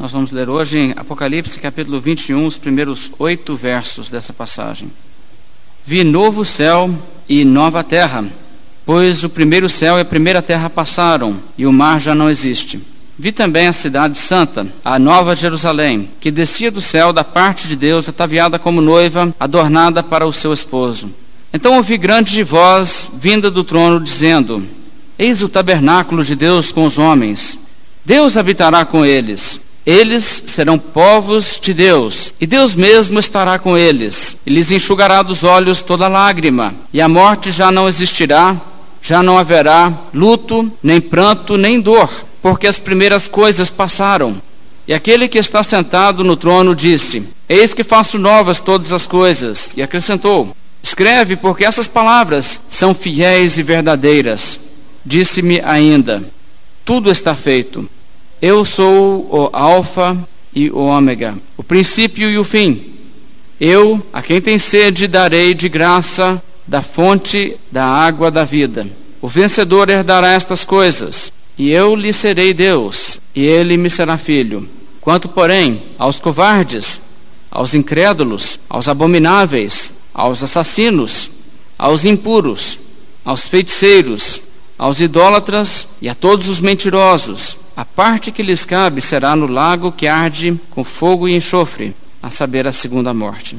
Nós vamos ler hoje em Apocalipse capítulo 21, os primeiros oito versos dessa passagem. Vi novo céu e nova terra, pois o primeiro céu e a primeira terra passaram, e o mar já não existe. Vi também a cidade santa, a nova Jerusalém, que descia do céu da parte de Deus, ataviada como noiva, adornada para o seu esposo. Então ouvi grande voz vinda do trono, dizendo: Eis o tabernáculo de Deus com os homens. Deus habitará com eles. Eles serão povos de Deus, e Deus mesmo estará com eles, e lhes enxugará dos olhos toda lágrima, e a morte já não existirá, já não haverá luto, nem pranto, nem dor, porque as primeiras coisas passaram. E aquele que está sentado no trono disse: Eis que faço novas todas as coisas, e acrescentou: Escreve, porque essas palavras são fiéis e verdadeiras. Disse-me ainda: Tudo está feito. Eu sou o Alfa e o Ômega, o princípio e o fim. Eu, a quem tem sede, darei de graça da fonte da água da vida. O vencedor herdará estas coisas, e eu lhe serei Deus, e ele me será filho. Quanto, porém, aos covardes, aos incrédulos, aos abomináveis, aos assassinos, aos impuros, aos feiticeiros, aos idólatras e a todos os mentirosos. A parte que lhes cabe será no lago que arde com fogo e enxofre, a saber, a segunda morte.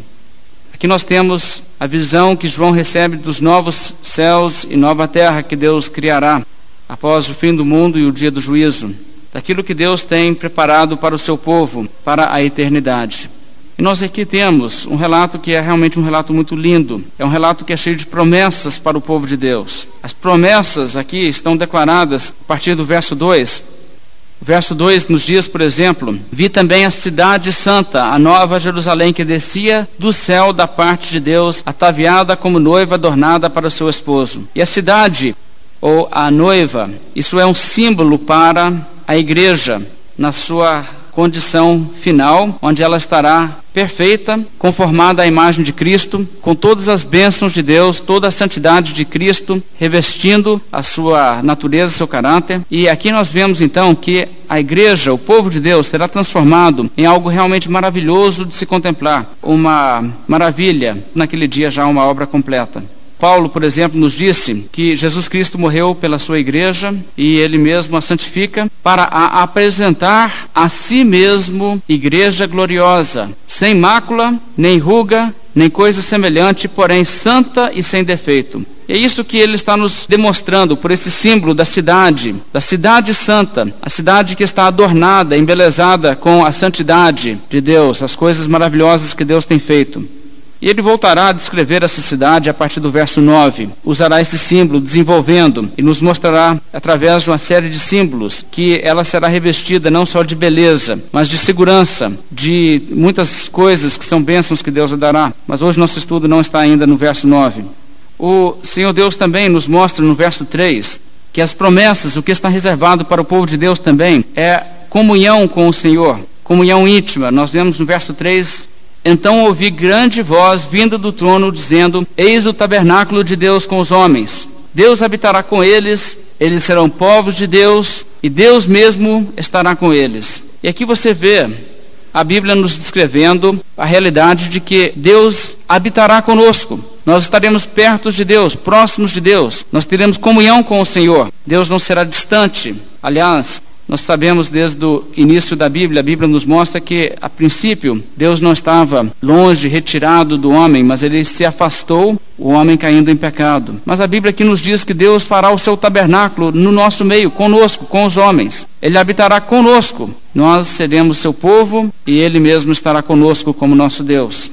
Aqui nós temos a visão que João recebe dos novos céus e nova terra que Deus criará após o fim do mundo e o dia do juízo, daquilo que Deus tem preparado para o seu povo, para a eternidade. E nós aqui temos um relato que é realmente um relato muito lindo. É um relato que é cheio de promessas para o povo de Deus. As promessas aqui estão declaradas a partir do verso 2. O verso 2 nos diz, por exemplo: Vi também a cidade santa, a nova Jerusalém, que descia do céu da parte de Deus, ataviada como noiva adornada para o seu esposo. E a cidade, ou a noiva, isso é um símbolo para a igreja na sua condição final, onde ela estará perfeita, conformada à imagem de Cristo, com todas as bênçãos de Deus, toda a santidade de Cristo, revestindo a sua natureza, seu caráter. E aqui nós vemos então que a igreja, o povo de Deus, será transformado em algo realmente maravilhoso de se contemplar, uma maravilha, naquele dia já uma obra completa. Paulo, por exemplo, nos disse que Jesus Cristo morreu pela sua igreja e ele mesmo a santifica para a apresentar a si mesmo igreja gloriosa, sem mácula, nem ruga, nem coisa semelhante, porém santa e sem defeito. É isso que ele está nos demonstrando por esse símbolo da cidade, da cidade santa, a cidade que está adornada, embelezada com a santidade de Deus, as coisas maravilhosas que Deus tem feito. E ele voltará a descrever essa cidade a partir do verso 9. Usará esse símbolo desenvolvendo e nos mostrará, através de uma série de símbolos, que ela será revestida não só de beleza, mas de segurança, de muitas coisas que são bênçãos que Deus dará. Mas hoje nosso estudo não está ainda no verso 9. O Senhor Deus também nos mostra no verso 3 que as promessas, o que está reservado para o povo de Deus também, é comunhão com o Senhor, comunhão íntima. Nós vemos no verso 3 então ouvi grande voz vinda do trono dizendo: Eis o tabernáculo de Deus com os homens. Deus habitará com eles, eles serão povos de Deus, e Deus mesmo estará com eles. E aqui você vê a Bíblia nos descrevendo a realidade de que Deus habitará conosco. Nós estaremos perto de Deus, próximos de Deus. Nós teremos comunhão com o Senhor. Deus não será distante. Aliás, nós sabemos desde o início da Bíblia, a Bíblia nos mostra que, a princípio, Deus não estava longe, retirado do homem, mas ele se afastou, o homem caindo em pecado. Mas a Bíblia aqui nos diz que Deus fará o seu tabernáculo no nosso meio, conosco, com os homens. Ele habitará conosco. Nós seremos seu povo e ele mesmo estará conosco como nosso Deus.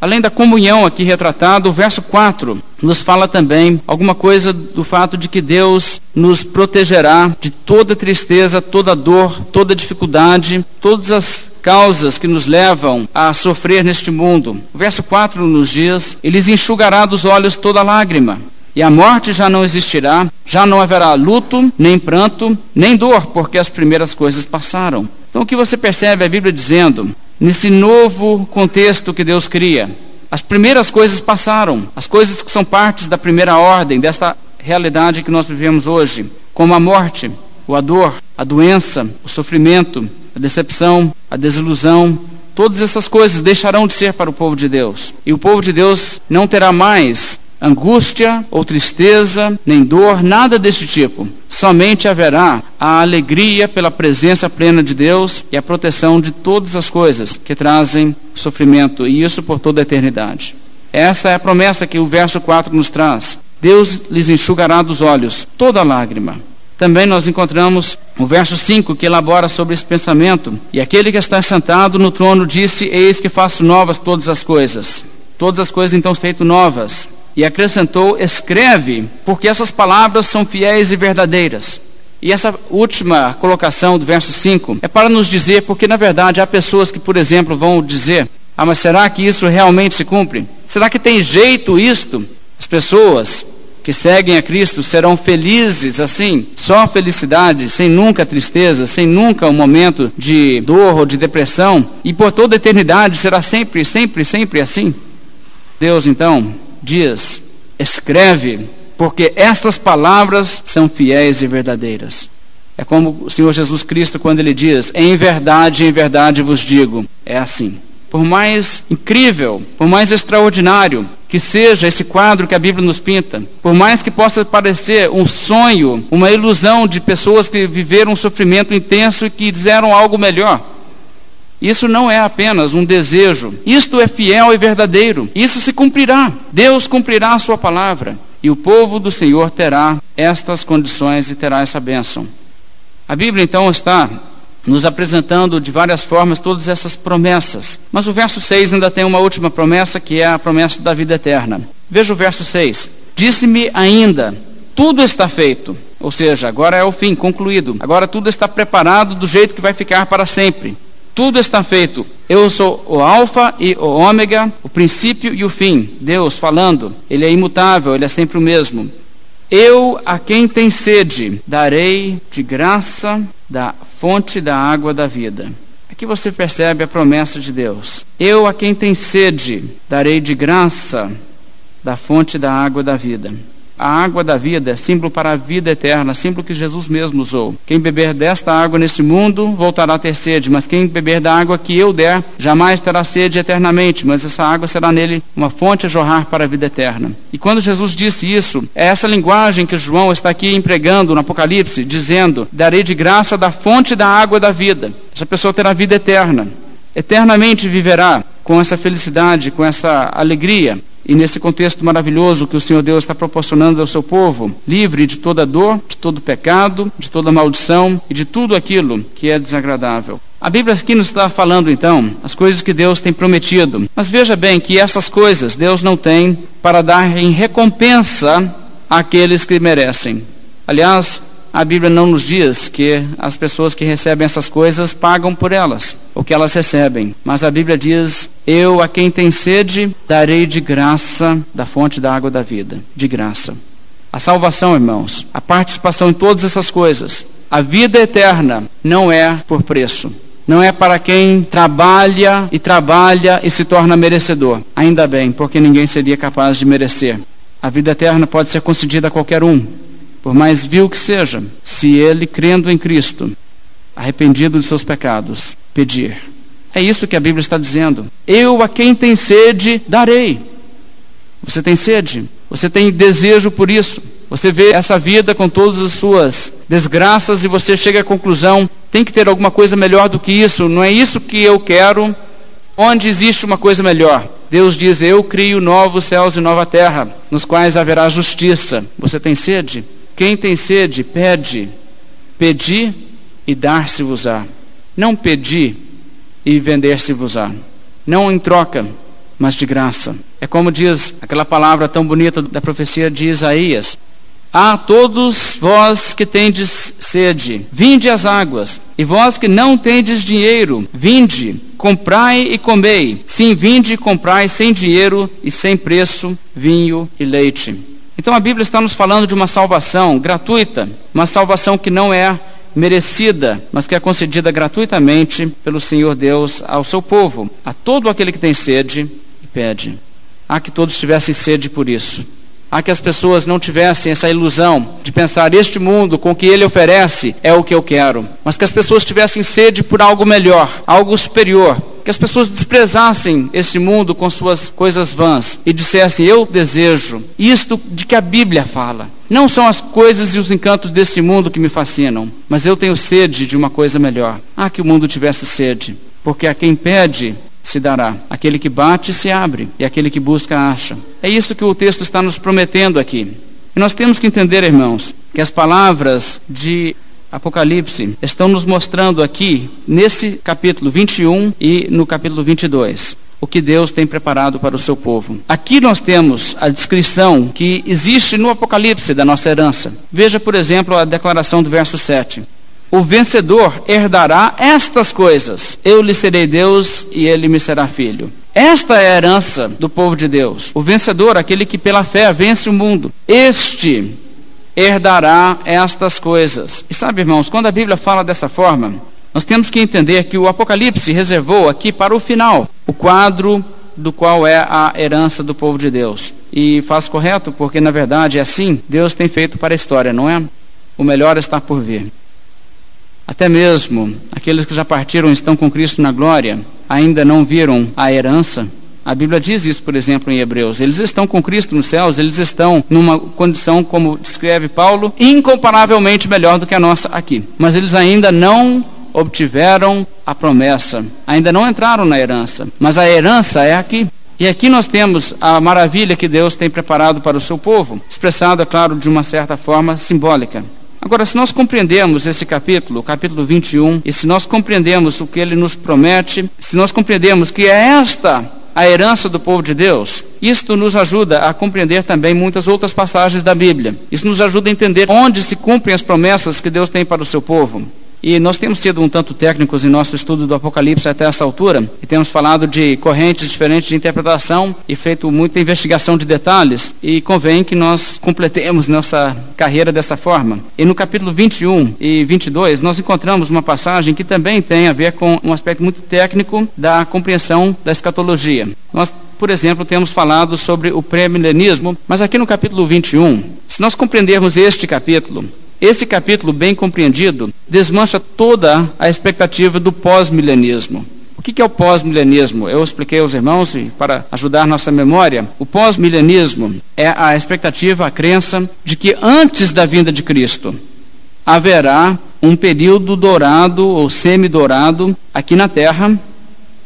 Além da comunhão aqui retratada, o verso 4 nos fala também alguma coisa do fato de que Deus nos protegerá de toda tristeza, toda dor, toda dificuldade, todas as causas que nos levam a sofrer neste mundo. O verso 4 nos diz: Eles enxugará dos olhos toda lágrima. E a morte já não existirá, já não haverá luto, nem pranto, nem dor, porque as primeiras coisas passaram. Então o que você percebe a Bíblia dizendo? Nesse novo contexto que Deus cria. As primeiras coisas passaram, as coisas que são partes da primeira ordem, desta realidade que nós vivemos hoje, como a morte, a dor, a doença, o sofrimento, a decepção, a desilusão, todas essas coisas deixarão de ser para o povo de Deus. E o povo de Deus não terá mais angústia ou tristeza, nem dor, nada deste tipo. Somente haverá a alegria pela presença plena de Deus e a proteção de todas as coisas que trazem sofrimento, e isso por toda a eternidade. Essa é a promessa que o verso 4 nos traz. Deus lhes enxugará dos olhos toda lágrima. Também nós encontramos o verso 5 que elabora sobre esse pensamento. E aquele que está sentado no trono disse: Eis que faço novas todas as coisas. Todas as coisas então feito novas. E acrescentou: Escreve, porque essas palavras são fiéis e verdadeiras. E essa última colocação do verso 5 é para nos dizer, porque na verdade há pessoas que, por exemplo, vão dizer: Ah, mas será que isso realmente se cumpre? Será que tem jeito isto? As pessoas que seguem a Cristo serão felizes assim, só felicidade, sem nunca tristeza, sem nunca um momento de dor ou de depressão, e por toda a eternidade será sempre, sempre, sempre assim? Deus então diz: escreve, porque estas palavras são fiéis e verdadeiras. É como o Senhor Jesus Cristo quando ele diz: Em verdade, em verdade vos digo. É assim. Por mais incrível, por mais extraordinário que seja esse quadro que a Bíblia nos pinta, por mais que possa parecer um sonho, uma ilusão de pessoas que viveram um sofrimento intenso e que fizeram algo melhor, isso não é apenas um desejo, isto é fiel e verdadeiro, isso se cumprirá. Deus cumprirá a sua palavra e o povo do Senhor terá estas condições e terá essa bênção. A Bíblia então está nos apresentando de várias formas todas essas promessas. Mas o verso 6 ainda tem uma última promessa, que é a promessa da vida eterna. Veja o verso 6. Disse-me ainda: tudo está feito. Ou seja, agora é o fim, concluído. Agora tudo está preparado do jeito que vai ficar para sempre. Tudo está feito. Eu sou o Alfa e o Ômega, o princípio e o fim. Deus falando. Ele é imutável, ele é sempre o mesmo. Eu, a quem tem sede, darei de graça da fonte da água da vida. Aqui você percebe a promessa de Deus. Eu, a quem tem sede, darei de graça da fonte da água da vida. A água da vida é símbolo para a vida eterna, símbolo que Jesus mesmo usou. Quem beber desta água nesse mundo voltará a ter sede, mas quem beber da água que eu der jamais terá sede eternamente, mas essa água será nele uma fonte a jorrar para a vida eterna. E quando Jesus disse isso, é essa linguagem que João está aqui empregando no Apocalipse, dizendo: Darei de graça da fonte da água da vida. Essa pessoa terá vida eterna. Eternamente viverá com essa felicidade, com essa alegria. E nesse contexto maravilhoso que o Senhor Deus está proporcionando ao seu povo, livre de toda dor, de todo pecado, de toda maldição e de tudo aquilo que é desagradável. A Bíblia aqui nos está falando então as coisas que Deus tem prometido. Mas veja bem que essas coisas Deus não tem para dar em recompensa àqueles que merecem. Aliás, a Bíblia não nos diz que as pessoas que recebem essas coisas pagam por elas, o que elas recebem. Mas a Bíblia diz: Eu a quem tem sede darei de graça da fonte da água da vida, de graça. A salvação, irmãos, a participação em todas essas coisas, a vida eterna não é por preço. Não é para quem trabalha e trabalha e se torna merecedor. Ainda bem, porque ninguém seria capaz de merecer. A vida eterna pode ser concedida a qualquer um, por mais vil que seja, se ele, crendo em Cristo, arrependido de seus pecados, pedir. É isso que a Bíblia está dizendo. Eu a quem tem sede darei. Você tem sede? Você tem desejo por isso? Você vê essa vida com todas as suas desgraças e você chega à conclusão: tem que ter alguma coisa melhor do que isso, não é isso que eu quero. Onde existe uma coisa melhor? Deus diz: Eu crio novos céus e nova terra, nos quais haverá justiça. Você tem sede? Quem tem sede, pede. Pedi e dar-se-vos-á. Não pedi e vender-se-vos-á. Não em troca, mas de graça. É como diz aquela palavra tão bonita da profecia de Isaías: A todos vós que tendes sede, vinde as águas, e vós que não tendes dinheiro, vinde, comprai e comei. Sim, vinde e comprai sem dinheiro e sem preço vinho e leite. Então a Bíblia está nos falando de uma salvação gratuita, uma salvação que não é merecida, mas que é concedida gratuitamente pelo Senhor Deus ao seu povo, a todo aquele que tem sede e pede. Ah, que todos tivessem sede por isso. A que as pessoas não tivessem essa ilusão de pensar este mundo com o que ele oferece é o que eu quero, mas que as pessoas tivessem sede por algo melhor, algo superior, que as pessoas desprezassem este mundo com suas coisas vãs e dissessem: Eu desejo isto de que a Bíblia fala. Não são as coisas e os encantos deste mundo que me fascinam, mas eu tenho sede de uma coisa melhor. Ah, que o mundo tivesse sede, porque a quem pede se dará. Aquele que bate se abre, e aquele que busca acha. É isso que o texto está nos prometendo aqui. E nós temos que entender, irmãos, que as palavras de Apocalipse estão nos mostrando aqui, nesse capítulo 21 e no capítulo 22, o que Deus tem preparado para o seu povo. Aqui nós temos a descrição que existe no Apocalipse da nossa herança. Veja, por exemplo, a declaração do verso 7. O vencedor herdará estas coisas. Eu lhe serei Deus e ele me será filho. Esta é a herança do povo de Deus. O vencedor, aquele que pela fé vence o mundo. Este herdará estas coisas. E sabe, irmãos, quando a Bíblia fala dessa forma, nós temos que entender que o Apocalipse reservou aqui para o final o quadro do qual é a herança do povo de Deus. E faz correto, porque na verdade é assim Deus tem feito para a história, não é? O melhor está por vir. Até mesmo aqueles que já partiram estão com Cristo na glória, ainda não viram a herança. A Bíblia diz isso, por exemplo, em Hebreus. Eles estão com Cristo nos céus, eles estão numa condição, como descreve Paulo, incomparavelmente melhor do que a nossa aqui. Mas eles ainda não obtiveram a promessa, ainda não entraram na herança. Mas a herança é aqui. E aqui nós temos a maravilha que Deus tem preparado para o seu povo, expressada, claro, de uma certa forma simbólica. Agora, se nós compreendemos esse capítulo, capítulo 21, e se nós compreendemos o que ele nos promete, se nós compreendemos que é esta a herança do povo de Deus, isto nos ajuda a compreender também muitas outras passagens da Bíblia. Isso nos ajuda a entender onde se cumprem as promessas que Deus tem para o seu povo. E nós temos sido um tanto técnicos em nosso estudo do Apocalipse até essa altura, e temos falado de correntes diferentes de interpretação e feito muita investigação de detalhes, e convém que nós completemos nossa carreira dessa forma. E no capítulo 21 e 22, nós encontramos uma passagem que também tem a ver com um aspecto muito técnico da compreensão da escatologia. Nós por exemplo, temos falado sobre o pré-milenismo, mas aqui no capítulo 21, se nós compreendermos este capítulo, esse capítulo, bem compreendido, desmancha toda a expectativa do pós-milenismo. O que é o pós-milenismo? Eu expliquei aos irmãos para ajudar nossa memória. O pós-milenismo é a expectativa, a crença de que antes da vinda de Cristo haverá um período dourado ou semi-dourado aqui na Terra,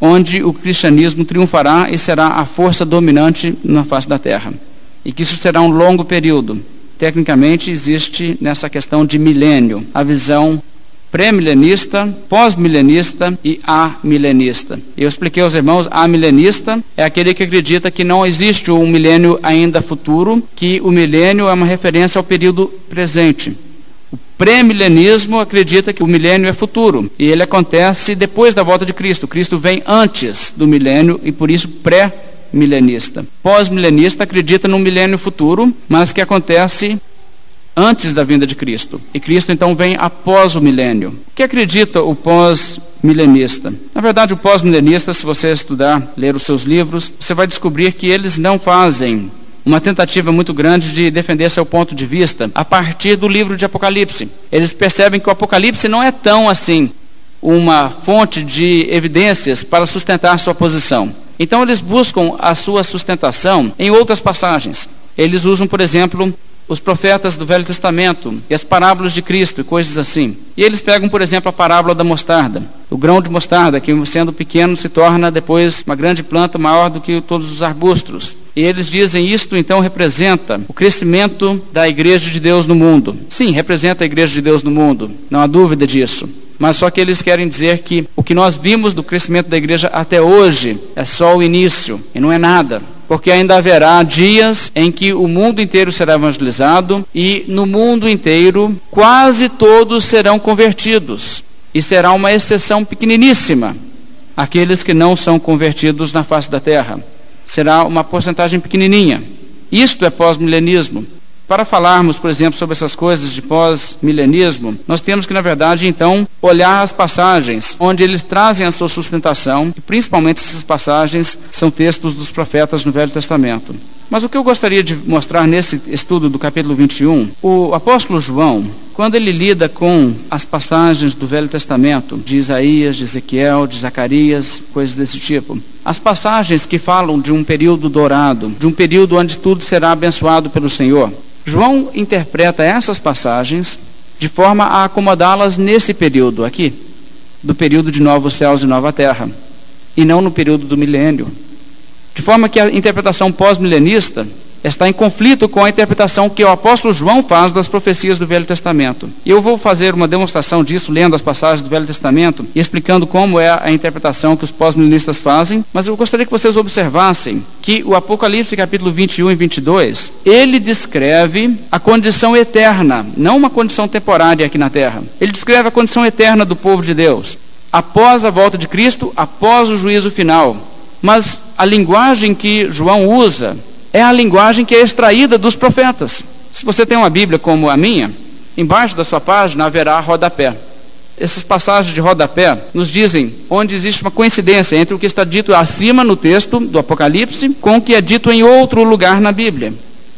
onde o cristianismo triunfará e será a força dominante na face da Terra. E que isso será um longo período tecnicamente existe nessa questão de milênio, a visão pré-milenista, pós-milenista e amilenista. Eu expliquei aos irmãos, amilenista é aquele que acredita que não existe um milênio ainda futuro, que o milênio é uma referência ao período presente. O pré-milenismo acredita que o milênio é futuro e ele acontece depois da volta de Cristo. Cristo vem antes do milênio e por isso pré milenista. Pós-milenista acredita no milênio futuro, mas que acontece antes da vinda de Cristo. E Cristo então vem após o milênio. O que acredita o pós-milenista? Na verdade, o pós-milenista, se você estudar, ler os seus livros, você vai descobrir que eles não fazem uma tentativa muito grande de defender seu ponto de vista a partir do livro de Apocalipse. Eles percebem que o Apocalipse não é tão assim uma fonte de evidências para sustentar sua posição. Então eles buscam a sua sustentação em outras passagens. Eles usam, por exemplo, os profetas do Velho Testamento e as parábolas de Cristo e coisas assim. E eles pegam, por exemplo, a parábola da mostarda, o grão de mostarda, que sendo pequeno se torna depois uma grande planta maior do que todos os arbustos. E eles dizem isto então representa o crescimento da igreja de Deus no mundo. Sim, representa a igreja de Deus no mundo, não há dúvida disso. Mas só que eles querem dizer que o que nós vimos do crescimento da igreja até hoje é só o início e não é nada porque ainda haverá dias em que o mundo inteiro será evangelizado e no mundo inteiro quase todos serão convertidos. E será uma exceção pequeniníssima aqueles que não são convertidos na face da terra. Será uma porcentagem pequenininha. Isto é pós-milenismo. Para falarmos, por exemplo, sobre essas coisas de pós-milenismo, nós temos que, na verdade, então, olhar as passagens onde eles trazem a sua sustentação, e principalmente essas passagens são textos dos profetas no Velho Testamento. Mas o que eu gostaria de mostrar nesse estudo do capítulo 21, o apóstolo João, quando ele lida com as passagens do Velho Testamento, de Isaías, de Ezequiel, de Zacarias, coisas desse tipo, as passagens que falam de um período dourado, de um período onde tudo será abençoado pelo Senhor, João interpreta essas passagens de forma a acomodá-las nesse período aqui, do período de novos céus e nova terra, e não no período do milênio. De forma que a interpretação pós-milenista está em conflito com a interpretação que o apóstolo João faz das profecias do Velho Testamento. Eu vou fazer uma demonstração disso lendo as passagens do Velho Testamento e explicando como é a interpretação que os pós-milenistas fazem, mas eu gostaria que vocês observassem que o Apocalipse capítulo 21 e 22, ele descreve a condição eterna, não uma condição temporária aqui na terra. Ele descreve a condição eterna do povo de Deus, após a volta de Cristo, após o juízo final. Mas a linguagem que João usa é a linguagem que é extraída dos profetas. Se você tem uma Bíblia como a minha, embaixo da sua página haverá rodapé. Essas passagens de rodapé nos dizem onde existe uma coincidência entre o que está dito acima no texto do Apocalipse com o que é dito em outro lugar na Bíblia.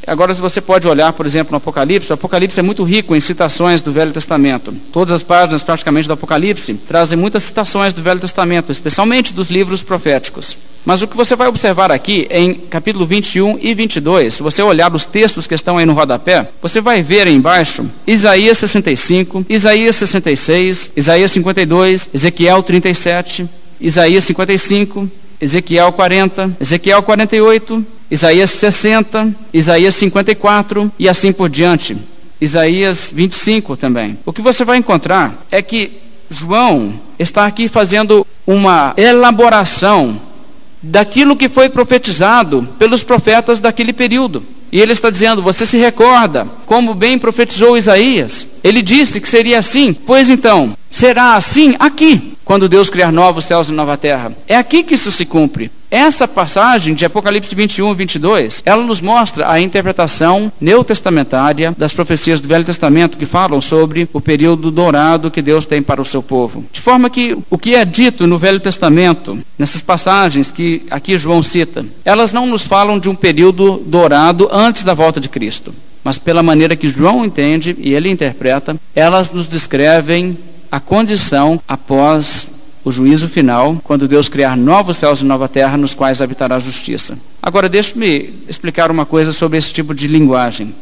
Agora, se você pode olhar, por exemplo, no Apocalipse, o Apocalipse é muito rico em citações do Velho Testamento. Todas as páginas, praticamente, do Apocalipse trazem muitas citações do Velho Testamento, especialmente dos livros proféticos. Mas o que você vai observar aqui em capítulo 21 e 22, se você olhar os textos que estão aí no rodapé, você vai ver embaixo Isaías 65, Isaías 66, Isaías 52, Ezequiel 37, Isaías 55, Ezequiel 40, Ezequiel 48, Isaías 60, Isaías 54 e assim por diante. Isaías 25 também. O que você vai encontrar é que João está aqui fazendo uma elaboração daquilo que foi profetizado pelos profetas daquele período. E ele está dizendo: Você se recorda como bem profetizou Isaías? Ele disse que seria assim. Pois então, será assim aqui, quando Deus criar novos céus e nova terra. É aqui que isso se cumpre. Essa passagem de Apocalipse 21 e 22, ela nos mostra a interpretação neotestamentária das profecias do Velho Testamento que falam sobre o período dourado que Deus tem para o seu povo. De forma que o que é dito no Velho Testamento, nessas passagens que aqui João cita, elas não nos falam de um período dourado antes da volta de Cristo. Mas pela maneira que João entende e ele interpreta, elas nos descrevem a condição após o juízo final, quando Deus criar novos céus e nova terra nos quais habitará a justiça. Agora, deixe-me explicar uma coisa sobre esse tipo de linguagem.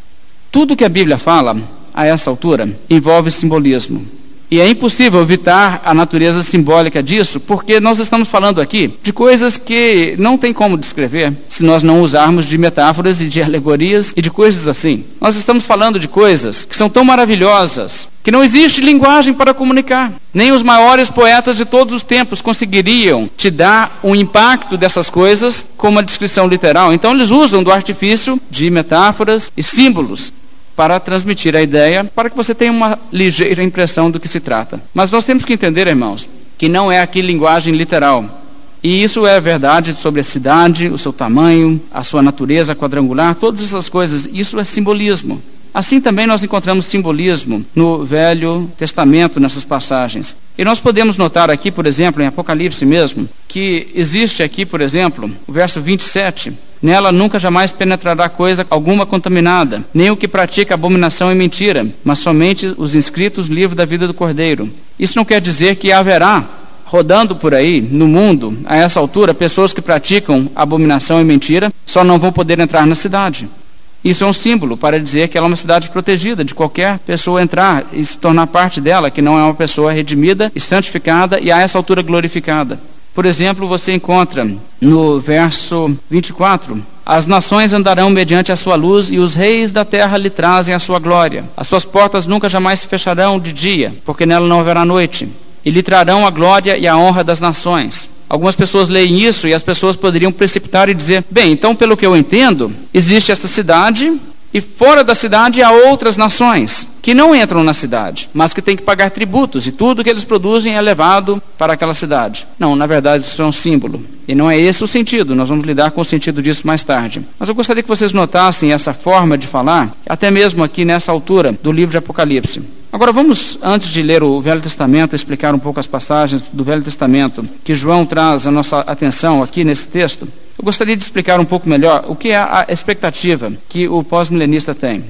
Tudo que a Bíblia fala, a essa altura, envolve simbolismo. E é impossível evitar a natureza simbólica disso, porque nós estamos falando aqui de coisas que não tem como descrever se nós não usarmos de metáforas e de alegorias e de coisas assim. Nós estamos falando de coisas que são tão maravilhosas que não existe linguagem para comunicar. Nem os maiores poetas de todos os tempos conseguiriam te dar um impacto dessas coisas com uma descrição literal. Então eles usam do artifício de metáforas e símbolos para transmitir a ideia, para que você tenha uma ligeira impressão do que se trata. Mas nós temos que entender, irmãos, que não é aqui linguagem literal. E isso é verdade sobre a cidade, o seu tamanho, a sua natureza quadrangular, todas essas coisas. Isso é simbolismo. Assim também nós encontramos simbolismo no Velho Testamento, nessas passagens. E nós podemos notar aqui, por exemplo, em Apocalipse mesmo, que existe aqui, por exemplo, o verso 27. Nela nunca jamais penetrará coisa alguma contaminada, nem o que pratica abominação e mentira, mas somente os inscritos no livro da vida do Cordeiro. Isso não quer dizer que haverá rodando por aí no mundo, a essa altura, pessoas que praticam abominação e mentira só não vão poder entrar na cidade. Isso é um símbolo para dizer que ela é uma cidade protegida de qualquer pessoa entrar e se tornar parte dela, que não é uma pessoa redimida e santificada e a essa altura glorificada. Por exemplo, você encontra no verso 24: As nações andarão mediante a sua luz e os reis da terra lhe trazem a sua glória. As suas portas nunca jamais se fecharão de dia, porque nela não haverá noite. E lhe trarão a glória e a honra das nações. Algumas pessoas leem isso e as pessoas poderiam precipitar e dizer: bem, então, pelo que eu entendo, existe essa cidade E fora da cidade há outras nações que não entram na cidade, mas que têm que pagar tributos e tudo que eles produzem é levado para aquela cidade. Não, na verdade, isso é um símbolo. E não é esse o sentido, nós vamos lidar com o sentido disso mais tarde. Mas eu gostaria que vocês notassem essa forma de falar, até mesmo aqui nessa altura do livro de Apocalipse. Agora vamos, antes de ler o Velho Testamento, explicar um pouco as passagens do Velho Testamento que João traz a nossa atenção aqui nesse texto. Eu gostaria de explicar um pouco melhor o que é a expectativa que o pós-milenista tem.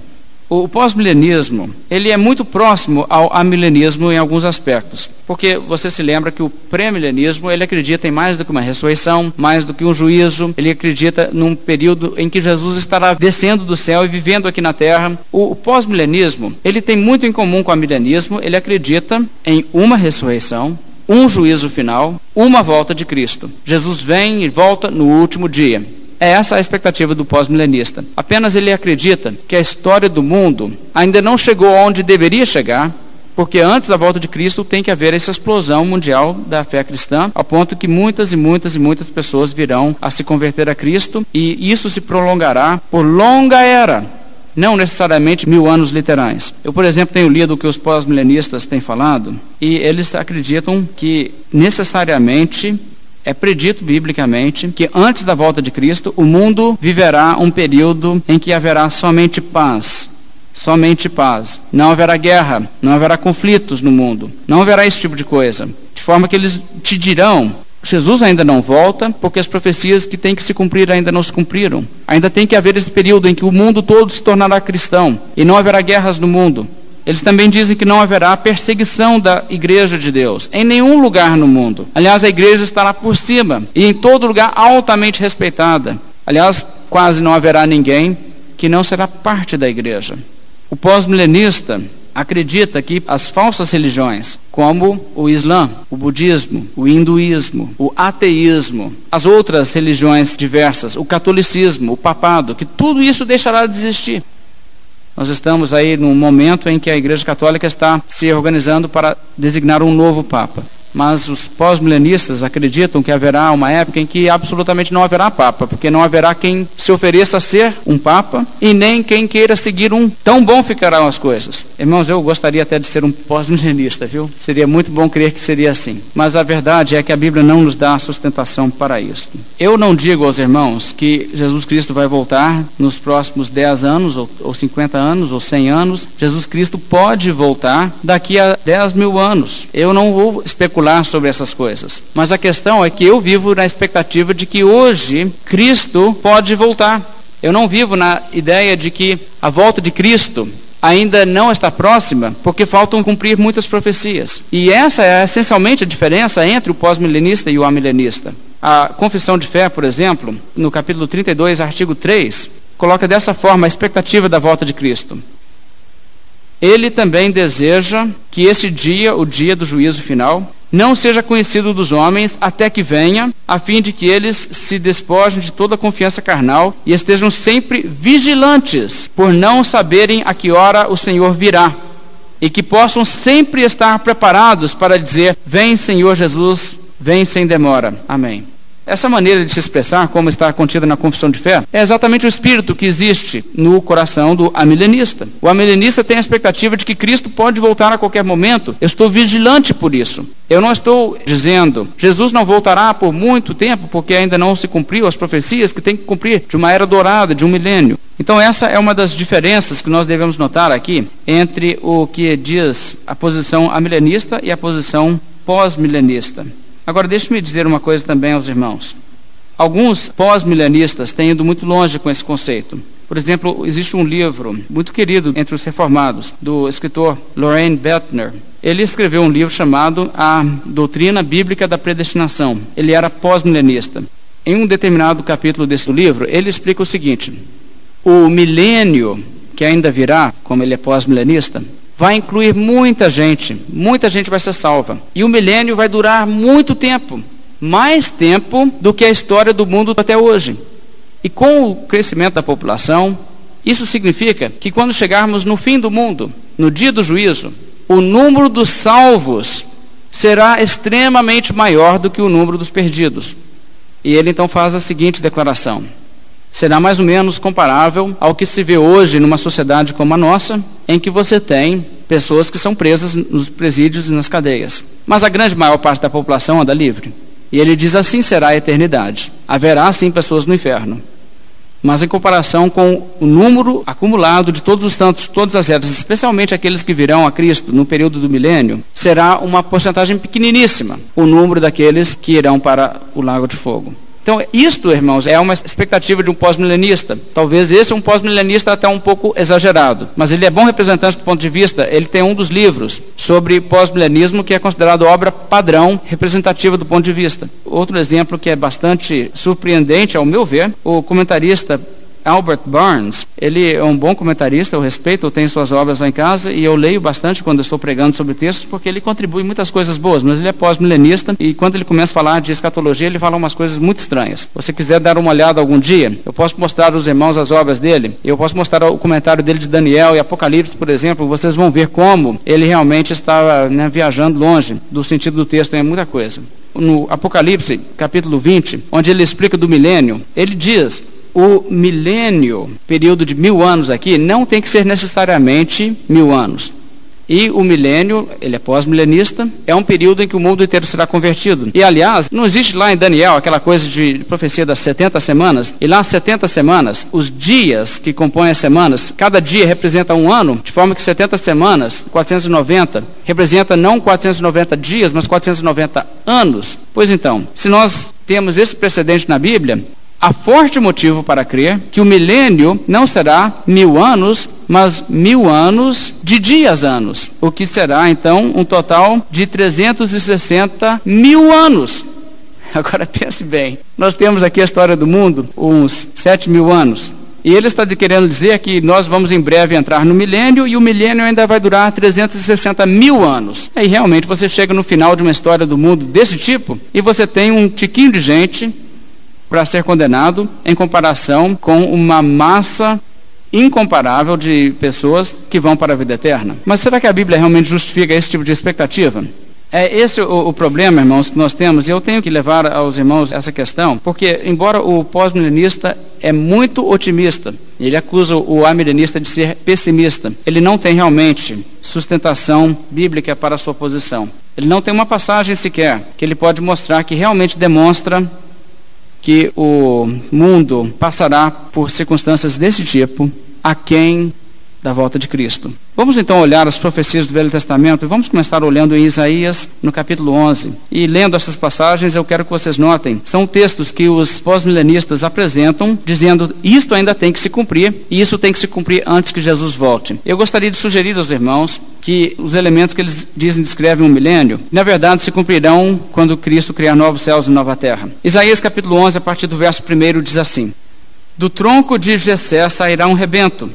O pós-milenismo, ele é muito próximo ao amilenismo em alguns aspectos. Porque você se lembra que o pré-milenismo, ele acredita em mais do que uma ressurreição, mais do que um juízo, ele acredita num período em que Jesus estará descendo do céu e vivendo aqui na terra. O, pós-milenismo, ele tem muito em comum com o milenismo, ele acredita em uma ressurreição, um juízo final, uma volta de Cristo. Jesus vem e volta no último dia. É essa a expectativa do pós-milenista. Apenas ele acredita que a história do mundo ainda não chegou onde deveria chegar, porque antes da volta de Cristo tem que haver essa explosão mundial da fé cristã, ao ponto que muitas e muitas e muitas pessoas virão a se converter a Cristo, e isso se prolongará por longa era, não necessariamente mil anos literais. Eu, por exemplo, tenho lido o que os pós-milenistas têm falado, e eles acreditam que necessariamente é predito biblicamente que antes da volta de Cristo, o mundo viverá um período em que haverá somente paz. Somente paz. Não haverá guerra, não haverá conflitos no mundo, não haverá esse tipo de coisa. De forma que eles te dirão: Jesus ainda não volta, porque as profecias que têm que se cumprir ainda não se cumpriram. Ainda tem que haver esse período em que o mundo todo se tornará cristão e não haverá guerras no mundo. Eles também dizem que não haverá perseguição da igreja de Deus em nenhum lugar no mundo. Aliás, a igreja estará por cima e em todo lugar altamente respeitada. Aliás, quase não haverá ninguém que não será parte da igreja. O pós-milenista acredita que as falsas religiões, como o Islã, o budismo, o hinduísmo, o ateísmo, as outras religiões diversas, o catolicismo, o papado, que tudo isso deixará de existir. Nós estamos aí num momento em que a Igreja Católica está se organizando para designar um novo Papa mas os pós-milenistas acreditam que haverá uma época em que absolutamente não haverá Papa, porque não haverá quem se ofereça a ser um Papa e nem quem queira seguir um. Tão bom ficarão as coisas. Irmãos, eu gostaria até de ser um pós-milenista, viu? Seria muito bom crer que seria assim. Mas a verdade é que a Bíblia não nos dá sustentação para isso. Eu não digo aos irmãos que Jesus Cristo vai voltar nos próximos 10 anos, ou, ou 50 anos, ou 100 anos. Jesus Cristo pode voltar daqui a 10 mil anos. Eu não vou especular especular sobre essas coisas. Mas a questão é que eu vivo na expectativa de que hoje Cristo pode voltar. Eu não vivo na ideia de que a volta de Cristo ainda não está próxima, porque faltam cumprir muitas profecias. E essa é essencialmente a diferença entre o pós-milenista e o amilenista. A Confissão de Fé, por exemplo, no capítulo 32, artigo 3, coloca dessa forma a expectativa da volta de Cristo. Ele também deseja que esse dia, o dia do juízo final, não seja conhecido dos homens até que venha, a fim de que eles se despojem de toda confiança carnal e estejam sempre vigilantes, por não saberem a que hora o Senhor virá, e que possam sempre estar preparados para dizer: Vem, Senhor Jesus, vem sem demora. Amém. Essa maneira de se expressar, como está contida na confissão de fé, é exatamente o espírito que existe no coração do amilenista. O amilenista tem a expectativa de que Cristo pode voltar a qualquer momento. Eu estou vigilante por isso. Eu não estou dizendo, Jesus não voltará por muito tempo, porque ainda não se cumpriu as profecias que tem que cumprir de uma era dourada, de um milênio. Então, essa é uma das diferenças que nós devemos notar aqui entre o que diz a posição amilenista e a posição pós-milenista. Agora, deixe-me dizer uma coisa também aos irmãos. Alguns pós-milenistas têm ido muito longe com esse conceito. Por exemplo, existe um livro muito querido entre os reformados, do escritor Lorraine Bettner. Ele escreveu um livro chamado A Doutrina Bíblica da Predestinação. Ele era pós-milenista. Em um determinado capítulo desse livro, ele explica o seguinte: o milênio que ainda virá, como ele é pós-milenista, vai incluir muita gente, muita gente vai ser salva. E o milênio vai durar muito tempo, mais tempo do que a história do mundo até hoje. E com o crescimento da população, isso significa que quando chegarmos no fim do mundo, no dia do juízo, o número dos salvos será extremamente maior do que o número dos perdidos. E ele então faz a seguinte declaração: será mais ou menos comparável ao que se vê hoje numa sociedade como a nossa, em que você tem pessoas que são presas nos presídios e nas cadeias. Mas a grande maior parte da população anda livre. E ele diz assim será a eternidade. Haverá sim pessoas no inferno. Mas em comparação com o número acumulado de todos os tantos, todas as eras, especialmente aqueles que virão a Cristo no período do milênio, será uma porcentagem pequeniníssima o número daqueles que irão para o lago de fogo. Então, isto, irmãos, é uma expectativa de um pós-milenista. Talvez esse é um pós-milenista até um pouco exagerado, mas ele é bom representante do ponto de vista. Ele tem um dos livros sobre pós-milenismo que é considerado obra padrão representativa do ponto de vista. Outro exemplo que é bastante surpreendente, ao meu ver, o comentarista Albert Barnes, ele é um bom comentarista, eu respeito, eu tenho suas obras lá em casa e eu leio bastante quando estou pregando sobre textos, porque ele contribui muitas coisas boas, mas ele é pós-milenista e quando ele começa a falar de escatologia, ele fala umas coisas muito estranhas. Se você quiser dar uma olhada algum dia, eu posso mostrar aos irmãos as obras dele, eu posso mostrar o comentário dele de Daniel e Apocalipse, por exemplo, vocês vão ver como ele realmente está né, viajando longe do sentido do texto, é muita coisa no Apocalipse, capítulo 20, onde ele explica do milênio, ele diz o milênio, período de mil anos aqui, não tem que ser necessariamente mil anos. E o milênio, ele é pós-milenista, é um período em que o mundo inteiro será convertido. E aliás, não existe lá em Daniel aquela coisa de profecia das 70 semanas. E lá 70 semanas, os dias que compõem as semanas, cada dia representa um ano, de forma que 70 semanas, 490, representa não 490 dias, mas 490 anos. Pois então, se nós temos esse precedente na Bíblia, há forte motivo para crer que o milênio não será mil anos, mas mil anos de dias anos, o que será então um total de 360 mil anos. Agora pense bem, nós temos aqui a história do mundo, uns 7 mil anos. E ele está querendo dizer que nós vamos em breve entrar no milênio e o milênio ainda vai durar 360 mil anos. Aí realmente você chega no final de uma história do mundo desse tipo e você tem um tiquinho de gente para ser condenado em comparação com uma massa incomparável de pessoas que vão para a vida eterna. Mas será que a Bíblia realmente justifica esse tipo de expectativa? É esse o, o, problema, irmãos, que nós temos, e eu tenho que levar aos irmãos essa questão, porque, embora o pós-milenista é muito otimista, ele acusa o amilenista de ser pessimista, ele não tem realmente sustentação bíblica para a sua posição. Ele não tem uma passagem sequer que ele pode mostrar que realmente demonstra que o mundo passará por circunstâncias desse tipo, a quem da volta de Cristo. Vamos então olhar as profecias do Velho Testamento e vamos começar olhando em Isaías, no capítulo 11. E lendo essas passagens, eu quero que vocês notem, são textos que os pós-milenistas apresentam, dizendo isto ainda tem que se cumprir e isso tem que se cumprir antes que Jesus volte. Eu gostaria de sugerir aos irmãos que os elementos que eles dizem descrevem um milênio, na verdade se cumprirão quando Cristo criar novos céus e nova terra. Isaías capítulo 11, a partir do verso 1 diz assim: Do tronco de Jessé sairá um rebento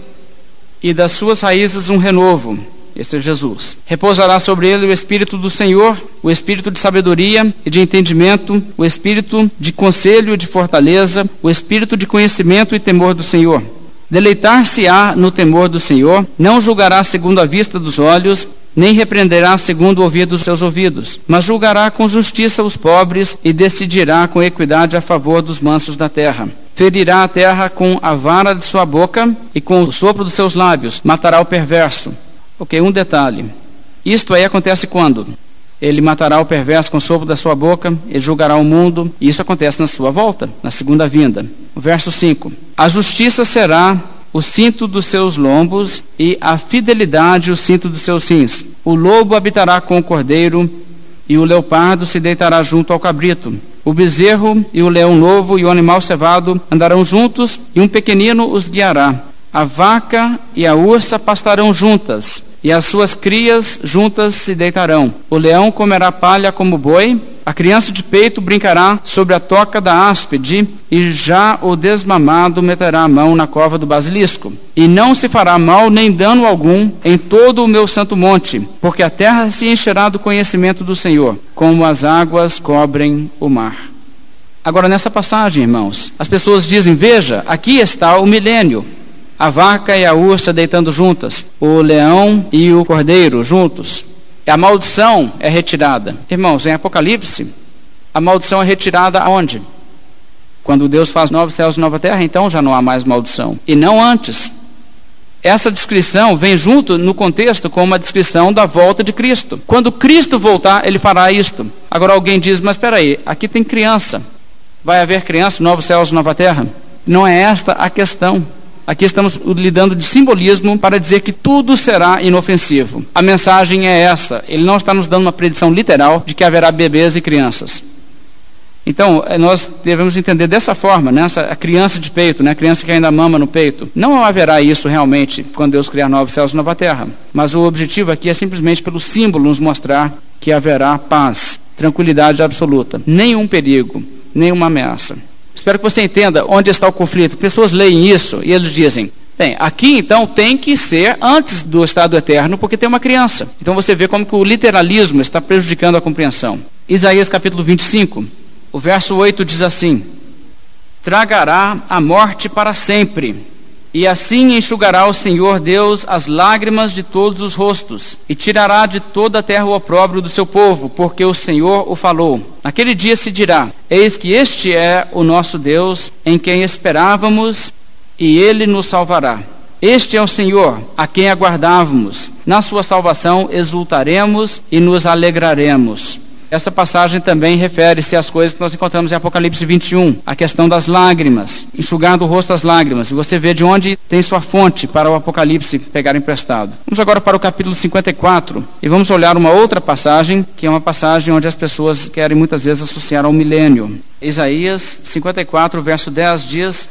e das suas raízes um renovo. Este é Jesus. Repousará sobre ele o Espírito do Senhor, o Espírito de sabedoria e de entendimento, o Espírito de conselho e de fortaleza, o Espírito de conhecimento e temor do Senhor. Deleitar-se-á no temor do Senhor, não julgará segundo a vista dos olhos, nem repreenderá segundo o ouvido dos seus ouvidos, mas julgará com justiça os pobres e decidirá com equidade a favor dos mansos da terra. Ferirá a terra com a vara de sua boca e com o sopro dos seus lábios. Matará o perverso. Ok, um detalhe. Isto aí acontece quando? Ele matará o perverso com o sopro da sua boca, ele julgará o mundo, e isso acontece na sua volta, na segunda vinda. verso 5: A justiça será o cinto dos seus lombos e a fidelidade o cinto dos seus rins. O lobo habitará com o cordeiro e o leopardo se deitará junto ao cabrito. O bezerro e o leão novo e o animal cevado andarão juntos, e um pequenino os guiará. A vaca e a ursa pastarão juntas, e as suas crias juntas se deitarão. O leão comerá palha como boi, a criança de peito brincará sobre a toca da áspide, e já o desmamado meterá a mão na cova do basilisco. E não se fará mal nem dano algum em todo o meu santo monte, porque a terra se encherá do conhecimento do Senhor, como as águas cobrem o mar. Agora, nessa passagem, irmãos, as pessoas dizem: Veja, aqui está o milênio a vaca e a ursa deitando juntas, o leão e o cordeiro juntos. A maldição é retirada. Irmãos, em Apocalipse, a maldição é retirada aonde? Quando Deus faz novos céus e nova terra, então já não há mais maldição. E não antes. Essa descrição vem junto no contexto com uma descrição da volta de Cristo. Quando Cristo voltar, ele fará isto. Agora alguém diz, mas espera aí, aqui tem criança. Vai haver criança, novos céus, nova terra? Não é esta a questão. Aqui estamos lidando de simbolismo para dizer que tudo será inofensivo. A mensagem é essa. Ele não está nos dando uma predição literal de que haverá bebês e crianças. Então, eh, nós devemos entender dessa forma, né? a criança de peito, né? a criança que ainda mama no peito. Não haverá isso realmente quando Deus criar novos céus e nova terra. Mas o objetivo aqui é simplesmente pelo símbolo nos mostrar que haverá paz, tranquilidade absoluta, nenhum perigo, nenhuma ameaça. Espero que você entenda onde está o conflito. Pessoas leem isso e eles dizem: Bem, aqui então tem que ser antes do estado eterno, porque tem uma criança. Então você vê como que o literalismo está prejudicando a compreensão. Isaías capítulo 25, o verso 8 diz assim: Tragará a morte para sempre e assim enxugará o Senhor Deus as lágrimas de todos os rostos, e tirará de toda a terra o opróbrio do seu povo, porque o Senhor o falou. Naquele dia se dirá: Eis que este é o nosso Deus, em quem esperávamos, e ele nos salvará. Este é o Senhor, a quem aguardávamos. Na sua salvação exultaremos e nos alegraremos. Essa passagem também refere-se às coisas que nós encontramos em Apocalipse 21, a questão das lágrimas, enxugando o rosto das lágrimas. E você vê de onde tem sua fonte para o Apocalipse pegar emprestado. Vamos agora para o capítulo 54 e vamos olhar uma outra passagem, que é uma passagem onde as pessoas querem muitas vezes associar ao milênio. Isaías 54, verso 10 diz: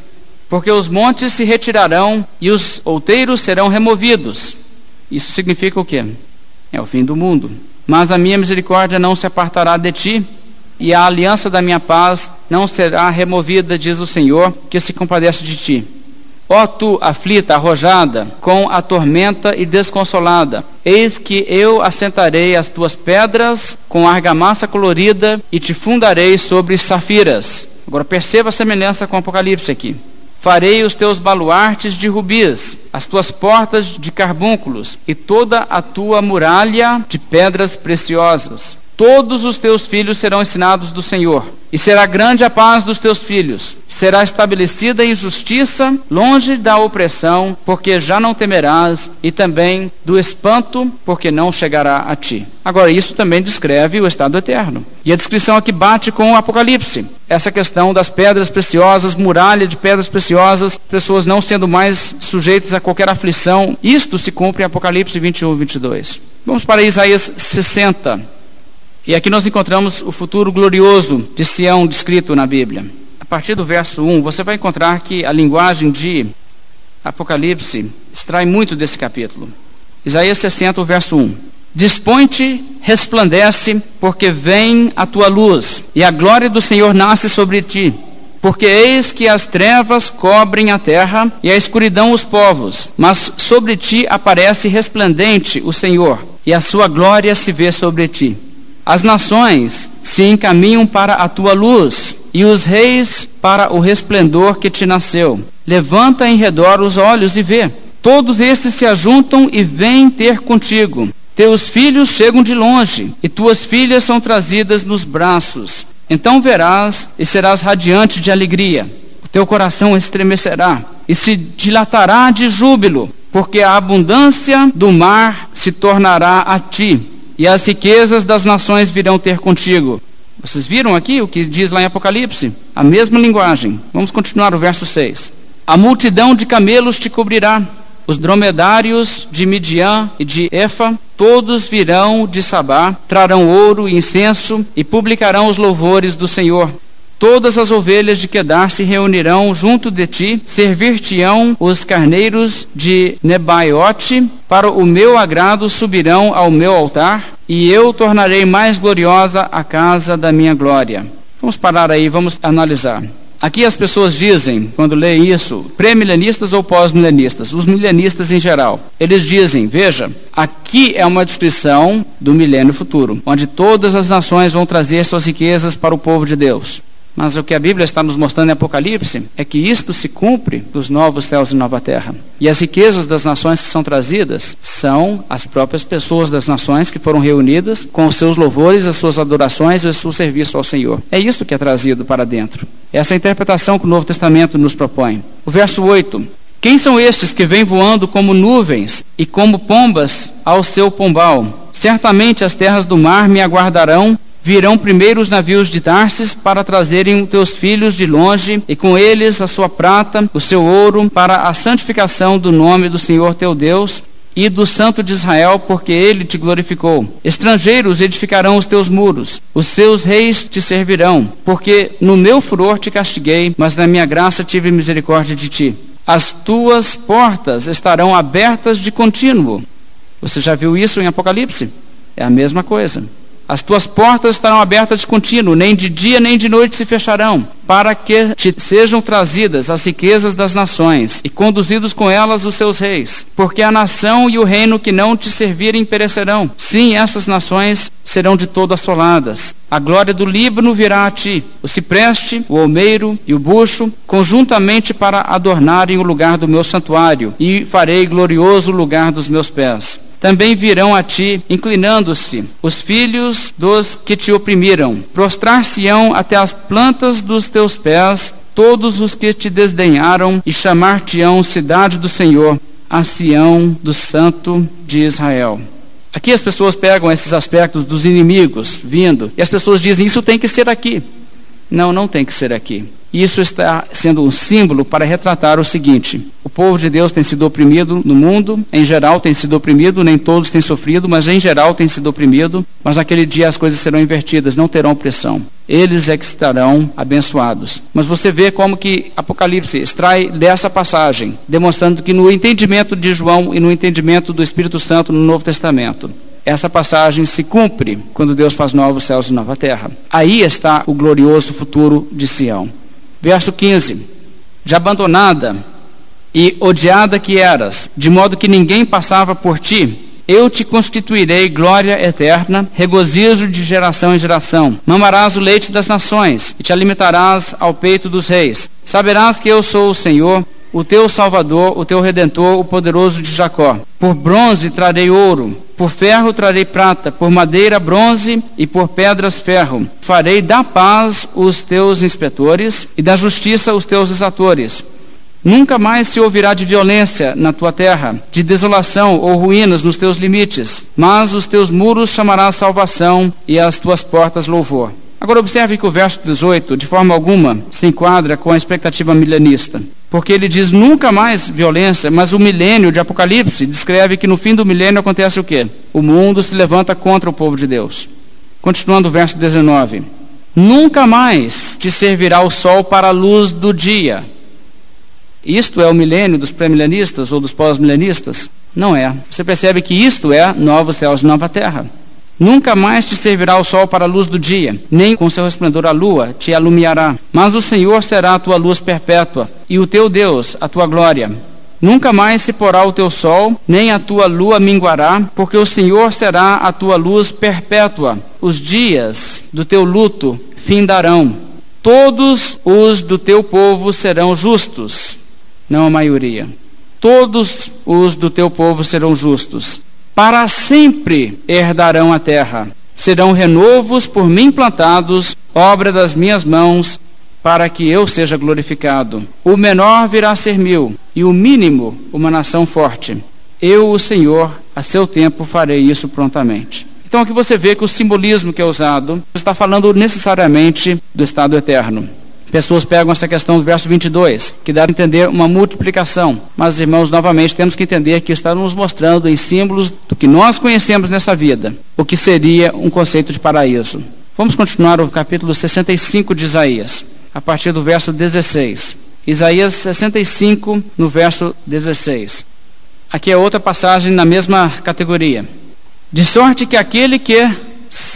Porque os montes se retirarão e os outeiros serão removidos. Isso significa o quê? É o fim do mundo. Mas a minha misericórdia não se apartará de ti, e a aliança da minha paz não será removida, diz o Senhor, que se compadece de ti. Ó tu, aflita, arrojada, com a tormenta e desconsolada, eis que eu assentarei as tuas pedras com argamassa colorida e te fundarei sobre safiras. Agora perceba a semelhança com o Apocalipse aqui. Farei os teus baluartes de rubis, as tuas portas de carbúnculos e toda a tua muralha de pedras preciosas. Todos os teus filhos serão ensinados do Senhor, e será grande a paz dos teus filhos. Será estabelecida em justiça, longe da opressão, porque já não temerás, e também do espanto, porque não chegará a ti. Agora, isso também descreve o estado eterno. E a descrição aqui bate com o Apocalipse. Essa questão das pedras preciosas, muralha de pedras preciosas, pessoas não sendo mais sujeitas a qualquer aflição. Isto se cumpre em Apocalipse 21 e 22. Vamos para Isaías 60. E aqui nós encontramos o futuro glorioso de Sião descrito na Bíblia. A partir do verso 1, você vai encontrar que a linguagem de Apocalipse extrai muito desse capítulo. Isaías 60, verso 1. Dispõe-te, resplandece, porque vem a tua luz, e a glória do Senhor nasce sobre ti. Porque eis que as trevas cobrem a terra e a escuridão os povos, mas sobre ti aparece resplendente o Senhor, e a sua glória se vê sobre ti. As nações se encaminham para a tua luz, e os reis para o resplendor que te nasceu. Levanta em redor os olhos e vê. Todos estes se ajuntam e vêm ter contigo. Teus filhos chegam de longe, e tuas filhas são trazidas nos braços. Então verás e serás radiante de alegria. O teu coração estremecerá e se dilatará de júbilo, porque a abundância do mar se tornará a ti e as riquezas das nações virão ter contigo. Vocês viram aqui o que diz lá em Apocalipse? A mesma linguagem. Vamos continuar o verso 6. A multidão de camelos te cobrirá, os dromedários de Midian e de Efa, todos virão de Sabá, trarão ouro e incenso e publicarão os louvores do Senhor. Todas as ovelhas de Quedar se reunirão junto de ti, servir-te-ão os carneiros de Nebaiote, para o meu agrado subirão ao meu altar, e eu tornarei mais gloriosa a casa da minha glória. Vamos parar aí, vamos analisar. Aqui as pessoas dizem, quando leem isso, pré-milenistas ou pós-milenistas, os milenistas em geral. Eles dizem, veja, aqui é uma descrição do milênio futuro, onde todas as nações vão trazer suas riquezas para o povo de Deus. Mas o que a Bíblia está nos mostrando em Apocalipse é que isto se cumpre dos novos céus e nova terra. E as riquezas das nações que são trazidas são as próprias pessoas das nações que foram reunidas com os seus louvores, as suas adorações e o seu serviço ao Senhor. É isso que é trazido para dentro. Essa é a interpretação que o Novo Testamento nos propõe. O verso 8: Quem são estes que vêm voando como nuvens e como pombas ao seu pombal? Certamente as terras do mar me aguardarão virão primeiro os navios de Tarsis para trazerem teus filhos de longe, e com eles a sua prata, o seu ouro, para a santificação do nome do Senhor teu Deus e do Santo de Israel, porque ele te glorificou. Estrangeiros edificarão os teus muros, os seus reis te servirão, porque no meu furor te castiguei, mas na minha graça tive misericórdia de ti. As tuas portas estarão abertas de contínuo. Você já viu isso em Apocalipse? É a mesma coisa. As tuas portas estarão abertas de contínuo, nem de dia nem de noite se fecharão, para que te sejam trazidas as riquezas das nações e conduzidos com elas os seus reis. Porque a nação e o reino que não te servirem perecerão. Sim, essas nações serão de todo assoladas. A glória do Líbano virá a ti, o cipreste, o olmeiro e o bucho, conjuntamente para adornarem o lugar do meu santuário, e farei glorioso o lugar dos meus pés. Também virão a ti, inclinando-se, os filhos dos que te oprimiram. Prostrar-se-ão até as plantas dos teus pés todos os que te desdenharam, e chamar-te-ão cidade do Senhor, a Sião do Santo de Israel. Aqui as pessoas pegam esses aspectos dos inimigos vindo, e as pessoas dizem: Isso tem que ser aqui. Não, não tem que ser aqui. Isso está sendo um símbolo para retratar o seguinte: o povo de Deus tem sido oprimido no mundo, em geral tem sido oprimido, nem todos têm sofrido, mas em geral tem sido oprimido. Mas naquele dia as coisas serão invertidas, não terão opressão. Eles é que estarão abençoados. Mas você vê como que Apocalipse extrai dessa passagem, demonstrando que no entendimento de João e no entendimento do Espírito Santo no Novo Testamento, essa passagem se cumpre quando Deus faz novos céus e nova terra. Aí está o glorioso futuro de Sião. Verso 15: De abandonada e odiada que eras, de modo que ninguém passava por ti, eu te constituirei glória eterna, regozijo de geração em geração. Mamarás o leite das nações e te alimentarás ao peito dos reis. Saberás que eu sou o Senhor, o teu Salvador, o teu Redentor, o poderoso de Jacó. Por bronze trarei ouro, por ferro trarei prata, por madeira bronze e por pedras ferro. Farei da paz os teus inspetores e da justiça os teus exatores. Nunca mais se ouvirá de violência na tua terra, de desolação ou ruínas nos teus limites, mas os teus muros chamarás salvação e as tuas portas louvor. Agora observe que o verso 18, de forma alguma, se enquadra com a expectativa milenista. Porque ele diz nunca mais violência, mas o milênio de Apocalipse descreve que no fim do milênio acontece o quê? O mundo se levanta contra o povo de Deus. Continuando o verso 19: Nunca mais te servirá o sol para a luz do dia. Isto é o milênio dos pré-milenistas ou dos pós-milenistas? Não é. Você percebe que isto é novos céus e nova terra. Nunca mais te servirá o sol para a luz do dia, nem com seu resplendor a lua te alumiará. Mas o Senhor será a tua luz perpétua, e o teu Deus a tua glória. Nunca mais se porá o teu sol, nem a tua lua minguará, porque o Senhor será a tua luz perpétua. Os dias do teu luto findarão. Todos os do teu povo serão justos, não a maioria. Todos os do teu povo serão justos para sempre herdarão a terra. Serão renovos por mim plantados, obra das minhas mãos, para que eu seja glorificado. O menor virá a ser mil, e o mínimo uma nação forte. Eu, o Senhor, a seu tempo farei isso prontamente. Então aqui você vê que o simbolismo que é usado está falando necessariamente do estado eterno. Pessoas pegam essa questão do verso 22, que dá a entender uma multiplicação. Mas, irmãos, novamente temos que entender que está nos mostrando em símbolos do que nós conhecemos nessa vida, o que seria um conceito de paraíso. Vamos continuar o capítulo 65 de Isaías, a partir do verso 16. Isaías 65, no verso 16. Aqui é outra passagem na mesma categoria. De sorte que aquele que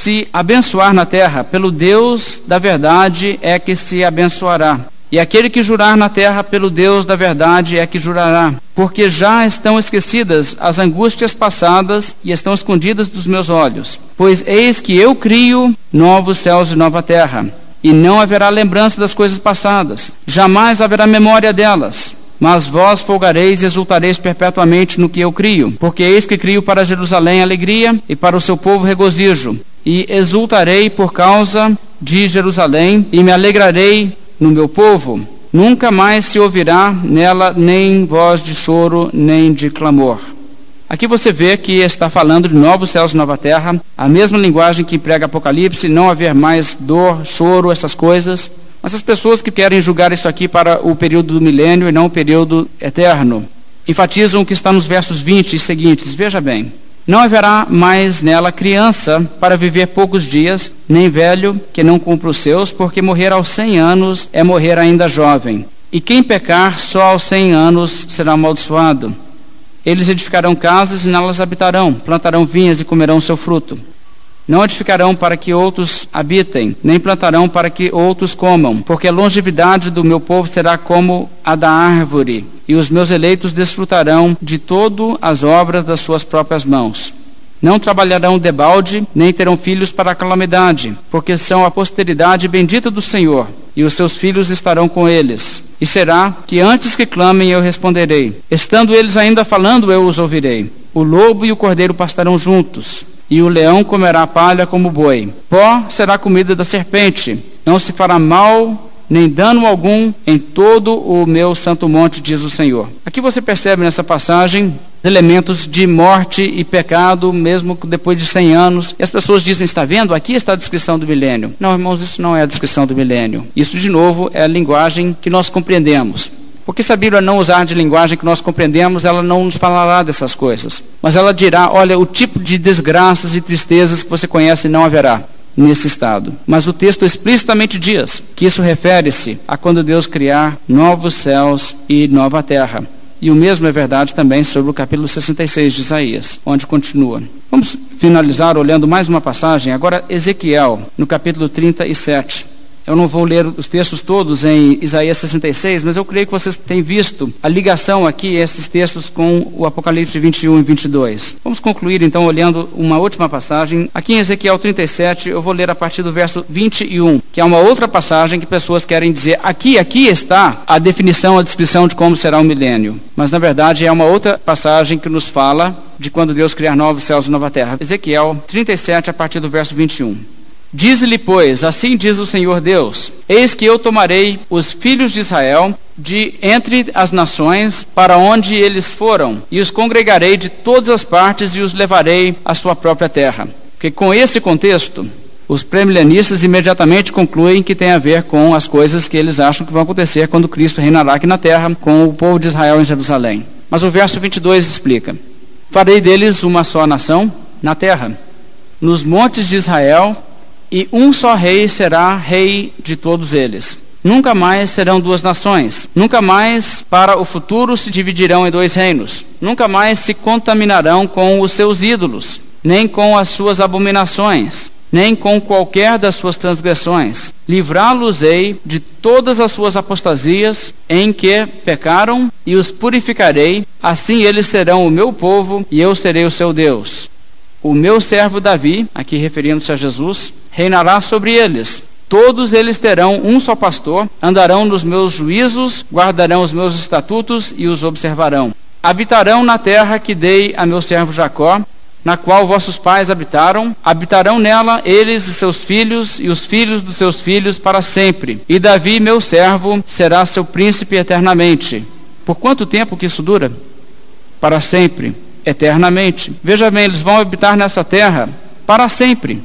se abençoar na terra, pelo Deus da verdade é que se abençoará. E aquele que jurar na terra pelo Deus da verdade é que jurará, porque já estão esquecidas as angústias passadas e estão escondidas dos meus olhos. Pois eis que eu crio novos céus e nova terra, e não haverá lembrança das coisas passadas, jamais haverá memória delas. Mas vós folgareis e exultareis perpetuamente no que eu crio, porque eis que crio para Jerusalém alegria e para o seu povo regozijo. E exultarei por causa de Jerusalém e me alegrarei no meu povo, nunca mais se ouvirá nela nem voz de choro, nem de clamor. Aqui você vê que está falando de novos céus e nova terra, a mesma linguagem que emprega Apocalipse, não haver mais dor, choro, essas coisas. Mas as pessoas que querem julgar isso aqui para o período do milênio e não o período eterno, enfatizam o que está nos versos 20 e seguintes. Veja bem. Não haverá mais nela criança para viver poucos dias, nem velho que não cumpra os seus, porque morrer aos cem anos é morrer ainda jovem. E quem pecar só aos cem anos será amaldiçoado. Eles edificarão casas e nelas habitarão, plantarão vinhas e comerão seu fruto. Não edificarão para que outros habitem, nem plantarão para que outros comam, porque a longevidade do meu povo será como a da árvore, e os meus eleitos desfrutarão de todas as obras das suas próprias mãos. Não trabalharão debalde, nem terão filhos para a calamidade, porque são a posteridade bendita do Senhor, e os seus filhos estarão com eles. E será que antes que clamem eu responderei. Estando eles ainda falando, eu os ouvirei. O lobo e o cordeiro pastarão juntos, e o leão comerá palha como boi. Pó será comida da serpente. Não se fará mal nem dano algum em todo o meu santo monte, diz o Senhor. Aqui você percebe nessa passagem elementos de morte e pecado, mesmo depois de 100 anos. E as pessoas dizem: está vendo? Aqui está a descrição do milênio. Não, irmãos, isso não é a descrição do milênio. Isso, de novo, é a linguagem que nós compreendemos. Porque se a Bíblia não usar de linguagem que nós compreendemos, ela não nos falará dessas coisas. Mas ela dirá: olha, o tipo de desgraças e tristezas que você conhece não haverá nesse estado. Mas o texto explicitamente diz que isso refere-se a quando Deus criar novos céus e nova terra. E o mesmo é verdade também sobre o capítulo 66 de Isaías, onde continua. Vamos finalizar olhando mais uma passagem, agora Ezequiel, no capítulo 37. Eu não vou ler os textos todos em Isaías 66, mas eu creio que vocês têm visto a ligação aqui, esses textos, com o Apocalipse 21 e 22. Vamos concluir então olhando uma última passagem. Aqui em Ezequiel 37, eu vou ler a partir do verso 21, que é uma outra passagem que pessoas querem dizer, aqui, aqui está a definição, a descrição de como será o milênio. Mas na verdade é uma outra passagem que nos fala de quando Deus criar novos céus e nova terra. Ezequiel 37, a partir do verso 21. Diz-lhe, pois, assim diz o Senhor Deus: Eis que eu tomarei os filhos de Israel de entre as nações para onde eles foram, e os congregarei de todas as partes e os levarei à sua própria terra. Porque com esse contexto, os premilenistas imediatamente concluem que tem a ver com as coisas que eles acham que vão acontecer quando Cristo reinará aqui na terra com o povo de Israel em Jerusalém. Mas o verso 22 explica: Farei deles uma só nação na terra. Nos montes de Israel e um só rei será rei de todos eles. Nunca mais serão duas nações. Nunca mais, para o futuro, se dividirão em dois reinos. Nunca mais se contaminarão com os seus ídolos, nem com as suas abominações, nem com qualquer das suas transgressões. Livrá-los-ei de todas as suas apostasias em que pecaram, e os purificarei. Assim eles serão o meu povo, e eu serei o seu Deus. O meu servo Davi, aqui referindo-se a Jesus, reinará sobre eles. Todos eles terão um só pastor, andarão nos meus juízos, guardarão os meus estatutos e os observarão. Habitarão na terra que dei a meu servo Jacó, na qual vossos pais habitaram, habitarão nela eles e seus filhos e os filhos dos seus filhos para sempre. E Davi, meu servo, será seu príncipe eternamente. Por quanto tempo que isso dura? Para sempre eternamente. Veja bem, eles vão habitar nessa terra para sempre,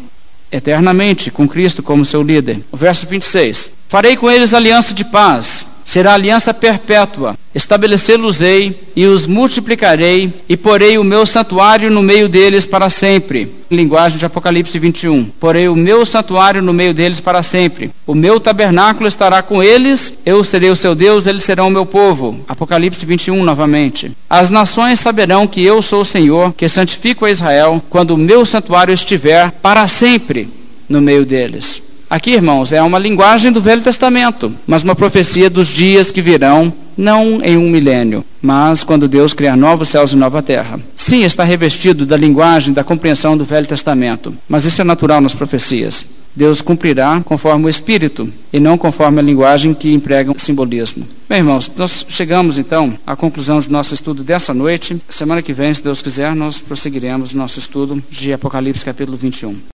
eternamente, com Cristo como seu líder. O verso 26. Farei com eles aliança de paz será aliança perpétua. Estabelecê-los-ei e os multiplicarei, e porei o meu santuário no meio deles para sempre. Linguagem de Apocalipse 21. Porei o meu santuário no meio deles para sempre. O meu tabernáculo estará com eles, eu serei o seu Deus, eles serão o meu povo. Apocalipse 21 novamente. As nações saberão que eu sou o Senhor, que santifico a Israel, quando o meu santuário estiver para sempre no meio deles. Aqui, irmãos, é uma linguagem do Velho Testamento, mas uma profecia dos dias que virão, não em um milênio, mas quando Deus criar novos céus e nova terra. Sim, está revestido da linguagem, da compreensão do Velho Testamento, mas isso é natural nas profecias. Deus cumprirá conforme o Espírito e não conforme a linguagem que emprega o simbolismo. Bem, irmãos, nós chegamos então à conclusão do nosso estudo dessa noite. Semana que vem, se Deus quiser, nós prosseguiremos nosso estudo de Apocalipse capítulo 21.